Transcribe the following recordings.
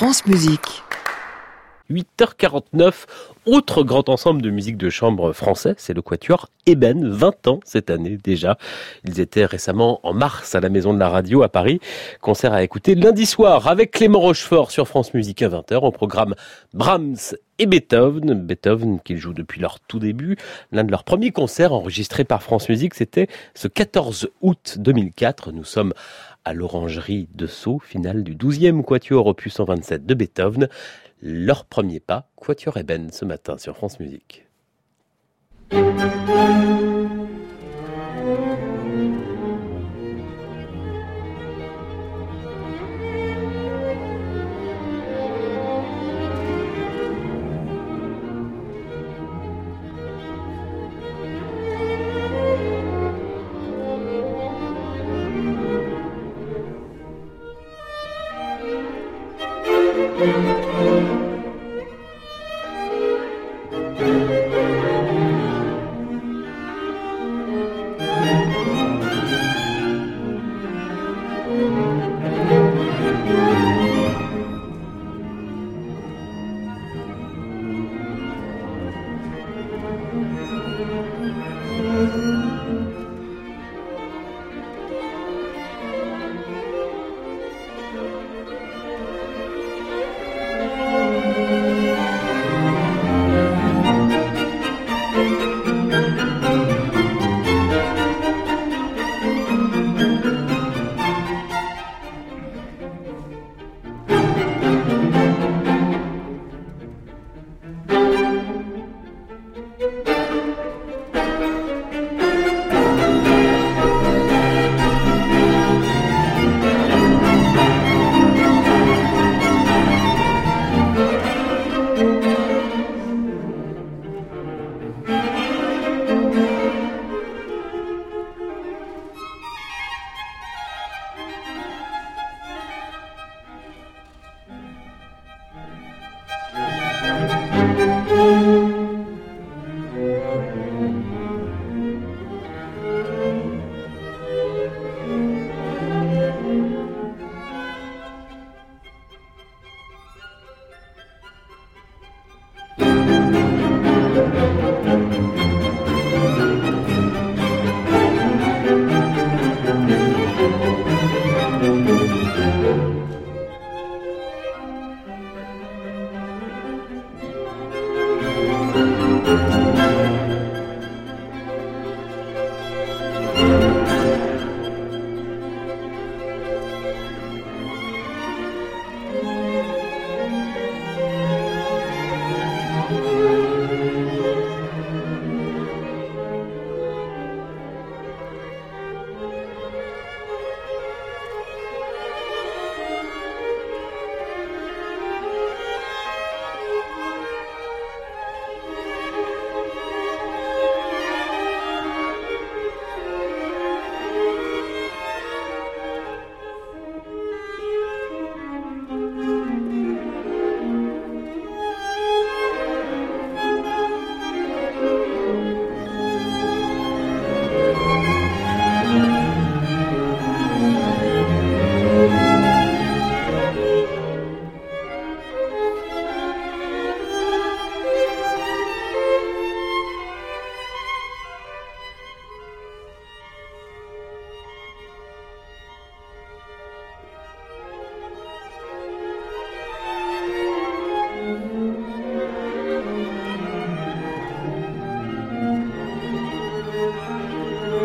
France Musique. 8h49, autre grand ensemble de musique de chambre français, c'est le Quatuor Eben, 20 ans cette année déjà. Ils étaient récemment en mars à la Maison de la Radio à Paris. Concert à écouter lundi soir avec Clément Rochefort sur France Musique à 20h. au programme Brahms et Beethoven. Beethoven qu'ils jouent depuis leur tout début. L'un de leurs premiers concerts enregistrés par France Musique, c'était ce 14 août 2004. Nous sommes à l'orangerie de Sceaux, finale du 12e Quatuor opus 127 de Beethoven leur premier pas, Quatuor Eben, ce matin sur France Musique. Thank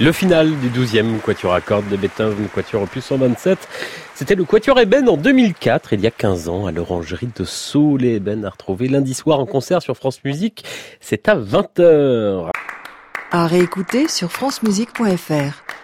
Le final du 12e Quatuor à cordes de Beethoven, Quatuor opus 127. C'était le Quatuor Eben en 2004, il y a 15 ans, à l'orangerie de Sceaux. Les Eben à retrouver lundi soir en concert sur France Musique. C'est à 20h. À réécouter sur francemusique.fr.